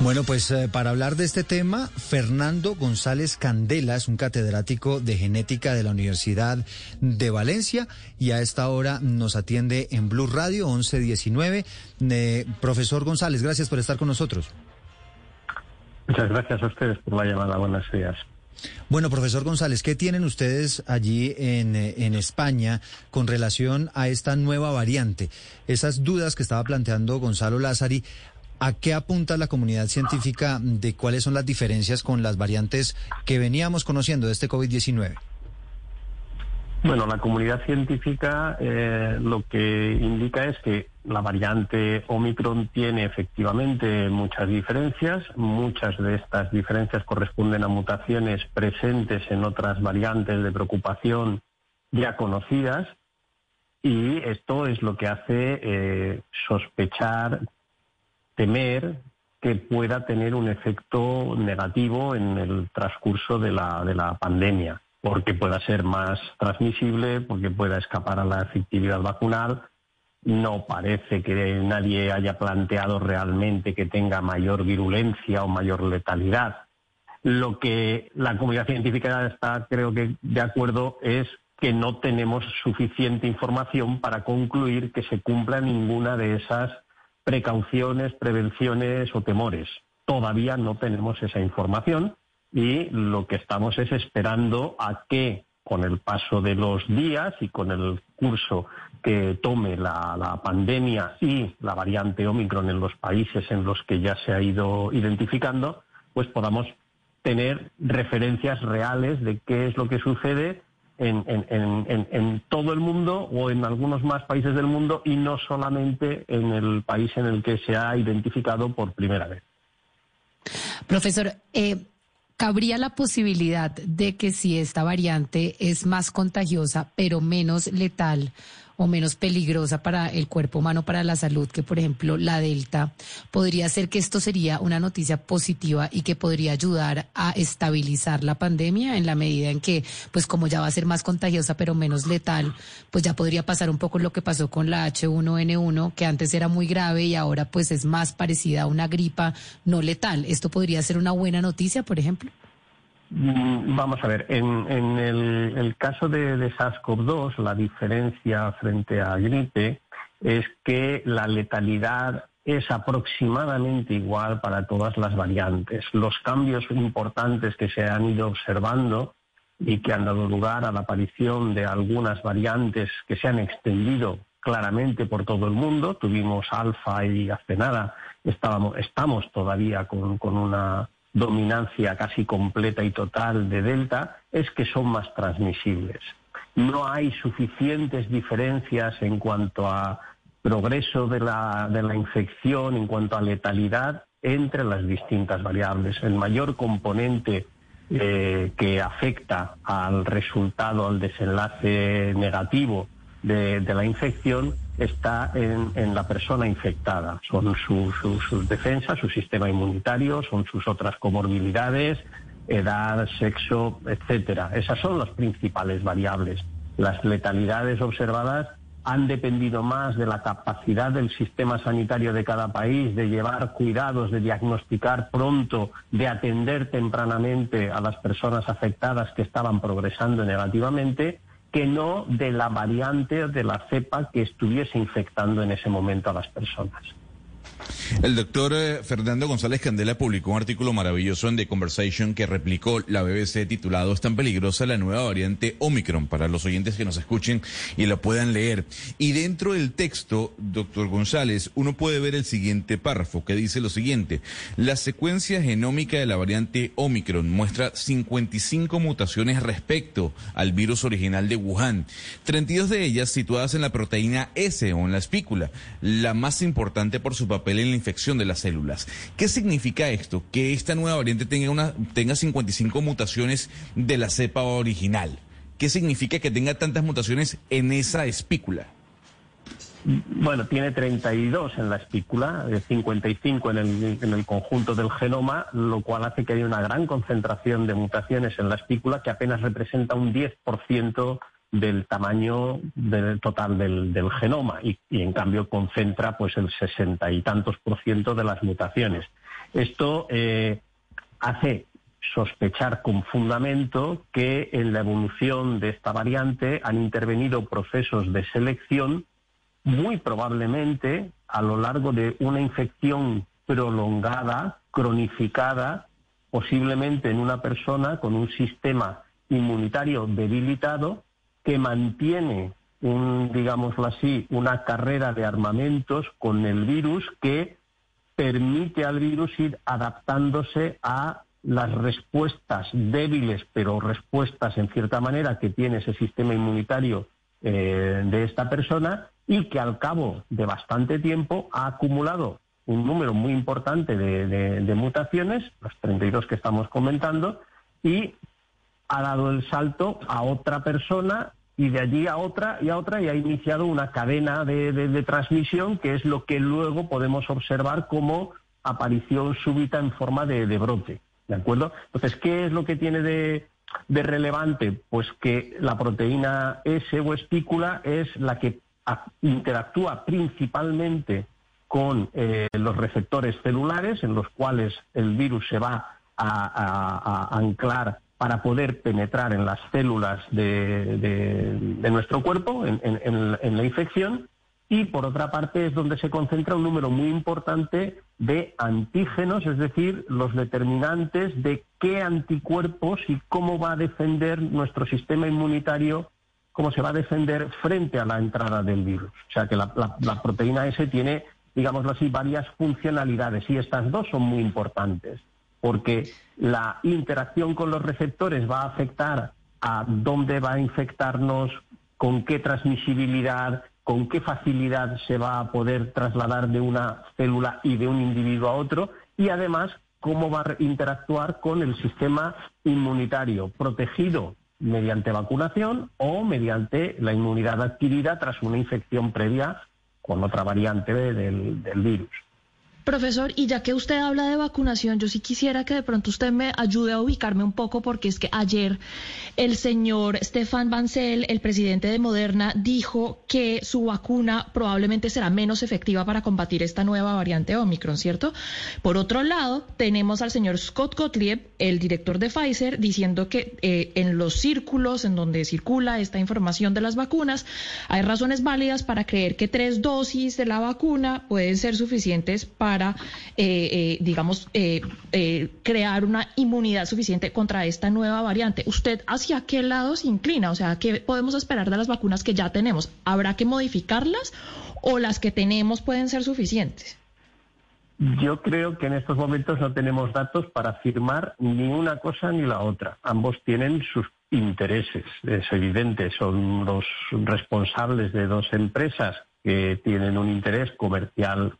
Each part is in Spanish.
Bueno, pues eh, para hablar de este tema, Fernando González Candela es un catedrático de genética de la Universidad de Valencia y a esta hora nos atiende en Blue Radio 1119. Eh, profesor González, gracias por estar con nosotros. Muchas gracias a ustedes por la llamada. Buenos días. Bueno, profesor González, ¿qué tienen ustedes allí en, eh, en, España con relación a esta nueva variante? Esas dudas que estaba planteando Gonzalo Lázari, ¿A qué apunta la comunidad científica de cuáles son las diferencias con las variantes que veníamos conociendo de este COVID-19? Bueno, la comunidad científica eh, lo que indica es que la variante Omicron tiene efectivamente muchas diferencias. Muchas de estas diferencias corresponden a mutaciones presentes en otras variantes de preocupación ya conocidas. Y esto es lo que hace eh, sospechar temer que pueda tener un efecto negativo en el transcurso de la, de la pandemia, porque pueda ser más transmisible, porque pueda escapar a la efectividad vacunal. No parece que nadie haya planteado realmente que tenga mayor virulencia o mayor letalidad. Lo que la comunidad científica está, creo que, de acuerdo es que no tenemos suficiente información para concluir que se cumpla ninguna de esas precauciones, prevenciones o temores. Todavía no tenemos esa información y lo que estamos es esperando a que con el paso de los días y con el curso que tome la, pandemia y la variante Omicron en los países en los que ya se ha ido identificando, pues podamos tener referencias reales de qué es lo que sucede en, todo el mundo o en algunos más países del mundo y no solamente en el país en el que se ha identificado por primera vez. Profesor, eh, ¿cabría la posibilidad de que si esta variante es más contagiosa pero menos letal, o menos peligrosa para el cuerpo humano, para la salud, que por ejemplo la Delta, podría ser que esto sería una noticia positiva y que podría ayudar a estabilizar la pandemia en la medida en que, pues como ya va a ser más contagiosa pero menos letal, pues ya podría pasar un poco lo que pasó con la H1N1, que antes era muy grave y ahora pues es más parecida a una gripa no letal. ¿Esto podría ser una buena noticia, por ejemplo? Mm, vamos a ver, en, el, caso de, de SARS-CoV-2, la diferencia frente a gripe es que la letalidad es aproximadamente igual para todas las variantes. Los cambios importantes que se han ido observando y que han dado lugar a la aparición de algunas variantes que se han extendido claramente por todo el mundo. Tuvimos alfa y hace nada estábamos, estamos todavía con una dominancia casi completa y total de Delta es que son más transmisibles. No hay suficientes diferencias en cuanto a progreso de la, de la infección, en cuanto a letalidad entre las distintas variables. El mayor componente eh, que afecta al resultado, al desenlace negativo de, la infección está en, la persona infectada. Son sus defensas, su sistema inmunitario, son sus otras comorbilidades, edad, sexo, etcétera. Esas son las principales variables. Las letalidades observadas han dependido más de la capacidad del sistema sanitario de cada país de llevar cuidados, de diagnosticar pronto, de atender tempranamente a las personas afectadas que estaban progresando negativamente que no de la variante de la cepa que estuviese infectando en ese momento a las personas. El doctor eh, Fernando González Candela publicó un artículo maravilloso en The Conversation que replicó la BBC titulado Es tan peligrosa la nueva variante Omicron para los oyentes que nos escuchen y lo puedan leer. Y dentro del texto, doctor González, uno puede ver el siguiente párrafo que dice lo siguiente. La secuencia genómica de la variante Omicron muestra 55 mutaciones respecto al virus original de Wuhan, 32 de ellas situadas en la proteína S o en la espícula, la más importante por su papel en la infección de las células. ¿Qué significa esto? Que esta nueva variante tenga, una, tenga 55 mutaciones de la cepa original. ¿Qué significa que tenga tantas mutaciones en esa espícula? Bueno, tiene 32 en la espícula, 55 en el, en el conjunto del genoma, lo cual hace que haya una gran concentración de mutaciones en la espícula que apenas representa un 10% del tamaño del total del, genoma y, en cambio concentra pues el sesenta y tantos por ciento de las mutaciones. Esto eh, hace sospechar con fundamento que en la evolución de esta variante han intervenido procesos de selección muy probablemente a lo largo de una infección prolongada, cronificada, posiblemente en una persona con un sistema inmunitario debilitado que mantiene un, digámoslo así, una carrera de armamentos con el virus que permite al virus ir adaptándose a las respuestas débiles, pero respuestas en cierta manera que tiene ese sistema inmunitario eh, de esta persona y que al cabo de bastante tiempo ha acumulado un número muy importante de, mutaciones, los 32 que estamos comentando, y ha dado el salto a otra persona y de allí a otra y a otra y ha iniciado una cadena de, transmisión que es lo que luego podemos observar como aparición súbita en forma de, brote. ¿De acuerdo? Entonces, ¿qué es lo que tiene de, relevante? Pues que la proteína S o espícula es la que interactúa principalmente con eh, los receptores celulares en los cuales el virus se va a, anclar para poder penetrar en las células de, nuestro cuerpo, en, la infección, y por otra parte es donde se concentra un número muy importante de antígenos, es decir, los determinantes de qué anticuerpos y cómo va a defender nuestro sistema inmunitario, cómo se va a defender frente a la entrada del virus. O sea que la, la proteína S tiene digámoslo así, varias funcionalidades y estas dos son muy importantes porque la interacción con los receptores va a afectar a dónde va a infectarnos, con qué transmisibilidad, con qué facilidad se va a poder trasladar de una célula y de un individuo a otro y además cómo va a interactuar con el sistema inmunitario protegido mediante vacunación o mediante la inmunidad adquirida tras una infección previa con otra variante del, virus. Profesor, y ya que usted habla de vacunación, yo sí quisiera que de pronto usted me ayude a ubicarme un poco, porque es que ayer el señor Stefan Bancel, el presidente de Moderna, dijo que su vacuna probablemente será menos efectiva para combatir esta nueva variante Omicron, ¿cierto? Por otro lado, tenemos al señor Scott Gottlieb, el director de Pfizer, diciendo que eh, en los círculos en donde circula esta información de las vacunas, hay razones válidas para creer que tres dosis de la vacuna pueden ser suficientes para para, eh, eh, digamos, eh, crear una inmunidad suficiente contra esta nueva variante. ¿Usted hacia qué lado se inclina? O sea, ¿qué podemos esperar de las vacunas que ya tenemos? ¿Habrá que modificarlas o las que tenemos pueden ser suficientes? Yo creo que en estos momentos no tenemos datos para afirmar ni una cosa ni la otra. Ambos tienen sus intereses, es evidente. Son los responsables de dos empresas que tienen un interés comercial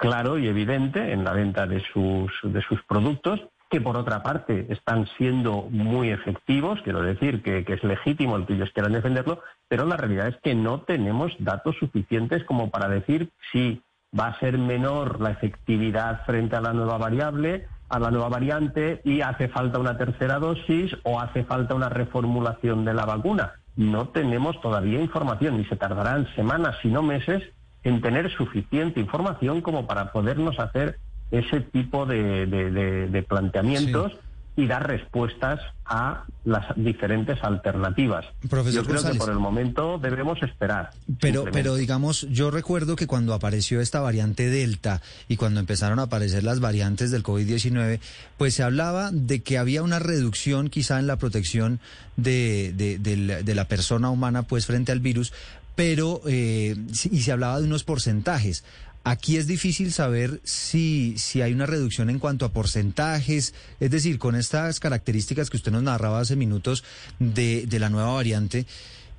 claro y evidente en la venta de sus, de sus productos, que por otra parte están siendo muy efectivos, quiero decir que, es legítimo el que ellos quieran defenderlo, pero la realidad es que no tenemos datos suficientes como para decir si va a ser menor la efectividad frente a la nueva variable, a la nueva variante y hace falta una tercera dosis o hace falta una reformulación de la vacuna. No tenemos todavía información y se tardarán semanas, si no meses, en tener suficiente información como para podernos hacer ese tipo de, planteamientos y dar respuestas a las diferentes alternativas. yo creo que por el momento debemos esperar. Pero, pero digamos, yo recuerdo que cuando apareció esta variante Delta y cuando empezaron a aparecer las variantes del COVID-19, pues se hablaba de que había una reducción quizá en la protección de, de la persona humana pues frente al virus, pero eh, y se hablaba de unos porcentajes. Aquí es difícil saber si, si hay una reducción en cuanto a porcentajes, es decir, con estas características que usted nos narraba hace minutos de, de la nueva variante,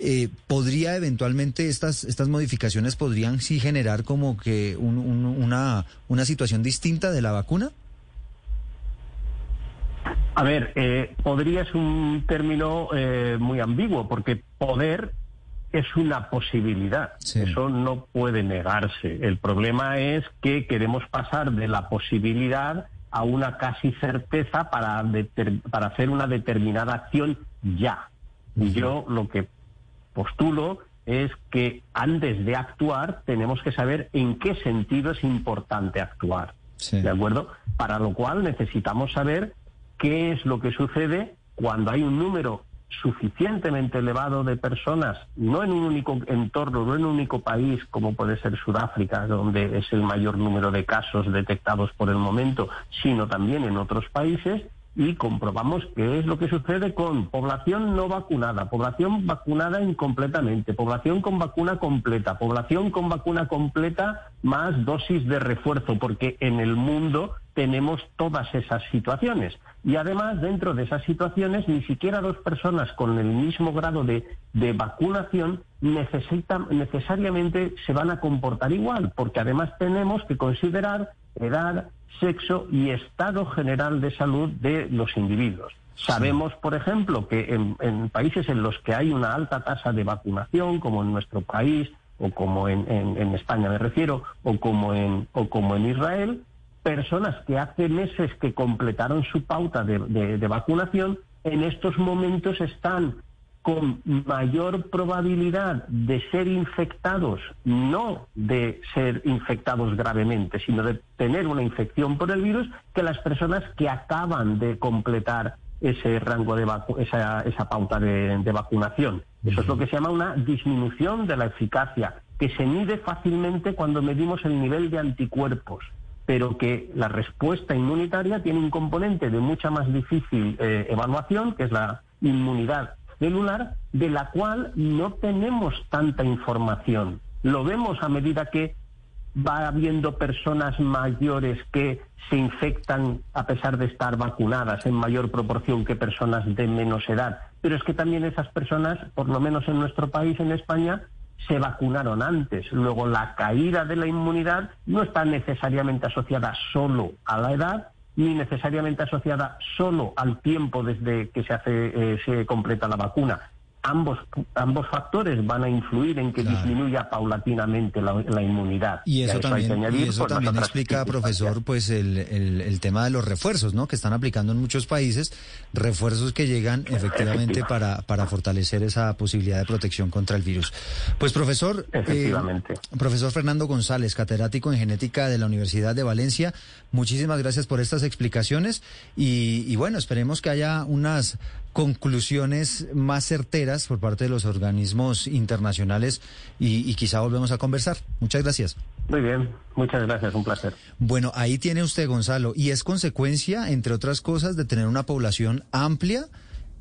eh, ¿podría eventualmente estas, estas modificaciones podrían sí generar como que una, una situación distinta de la vacuna? A ver, eh, podría es un término muy ambiguo, porque poder es una posibilidad. Eso no puede negarse. El problema es que queremos pasar de la posibilidad a una casi certeza para, para hacer una determinada acción ya. Yo lo que postulo es que antes de actuar tenemos que saber en qué sentido es importante actuar. ¿De acuerdo? Para lo cual necesitamos saber qué es lo que sucede cuando hay un número suficientemente elevado de personas, no en un único entorno, no en un único país como puede ser Sudáfrica, donde es el mayor número de casos detectados por el momento, sino también en otros países, y comprobamos qué es lo que sucede con población no vacunada, población vacunada incompletamente, población con vacuna completa, población con vacuna completa más dosis de refuerzo, porque en el mundo tenemos todas esas situaciones. Y además, dentro de esas situaciones, ni siquiera dos personas con el mismo grado de, de vacunación necesitan, necesariamente se van a comportar igual, porque además tenemos que considerar edad, sexo y estado general de salud de los individuos. Sabemos, por ejemplo, que en, países en los que hay una alta tasa de vacunación, como en nuestro país, o como en, España me refiero, o como en, o como en Israel, personas que hace meses que completaron su pauta de vacunación, en estos momentos están con mayor probabilidad de ser infectados, no de ser infectados gravemente, sino de tener una infección por el virus, que las personas que acaban de completar ese rango de esa, esa pauta de, de vacunación. Eso es lo que se llama una disminución de la eficacia, que se mide fácilmente cuando medimos el nivel de anticuerpos pero que la respuesta inmunitaria tiene un componente de mucha más difícil eh, evaluación, que es la inmunidad celular de la cual no tenemos tanta información. Lo vemos a medida que va habiendo personas mayores que se infectan a pesar de estar vacunadas en mayor proporción que personas de menos edad. Pero es que también esas personas, por lo menos en nuestro país, en España, se vacunaron antes. Luego la caída de la inmunidad no está necesariamente asociada solo a la edad, ni necesariamente asociada solo al tiempo desde que se hace eh, se completa la vacuna ambos, ambos factores van a influir en que disminuya paulatinamente la, inmunidad. Y eso también, eso también explica, profesor, pues el, el, tema de los refuerzos, ¿no? Que están aplicando en muchos países, refuerzos que llegan efectivamente para, para fortalecer esa posibilidad de protección contra el virus. Pues profesor, eh, profesor Fernando González, catedrático en genética de la Universidad de Valencia, muchísimas gracias por estas explicaciones y, y bueno, esperemos que haya unas conclusiones más certeras por parte de los organismos internacionales y, quizá volvemos a conversar. Muchas gracias. Muy bien, muchas gracias, un placer. Bueno, ahí tiene usted, Gonzalo, y es consecuencia, entre otras cosas, de tener una población amplia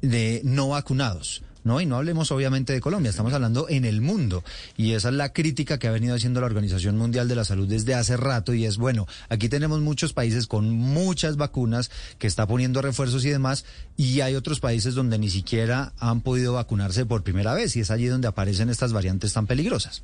de no vacunados. ¿No? Y no hablemos obviamente de Colombia, estamos hablando en el mundo. Y esa es la crítica que ha venido haciendo la Organización Mundial de la Salud desde hace rato y es, bueno, aquí tenemos muchos países con muchas vacunas que está poniendo refuerzos y demás, y hay otros países donde ni siquiera han podido vacunarse por primera vez y es allí donde aparecen estas variantes tan peligrosas.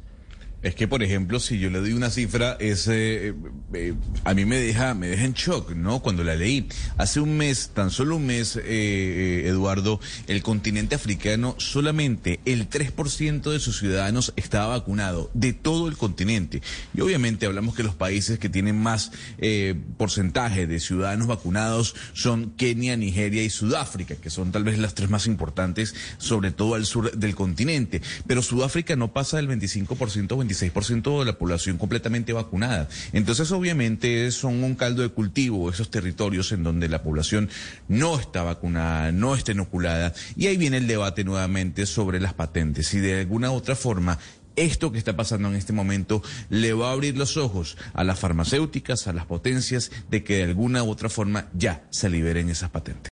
Es que, por ejemplo, si yo le doy una cifra, ese, eh, eh, a mí me deja, me deja en shock, ¿no? Cuando la leí. Hace un mes, tan solo un mes, eh, Eduardo, el continente africano, solamente el 3% de sus ciudadanos estaba vacunado, de todo el continente. Y obviamente hablamos que los países que tienen más porcentaje de ciudadanos vacunados son Kenia, Nigeria y Sudáfrica, que son tal vez las tres más importantes, sobre todo al sur del continente. Pero Sudáfrica no pasa del 25%, 26% de la población completamente vacunada. Entonces, obviamente, son un caldo de cultivo esos territorios en donde la población no está vacunada, no está inoculada. Y ahí viene el debate nuevamente sobre las patentes. Si de alguna otra forma esto que está pasando en este momento le va a abrir los ojos a las farmacéuticas, a las potencias, de que de alguna u otra forma ya se liberen esas patentes.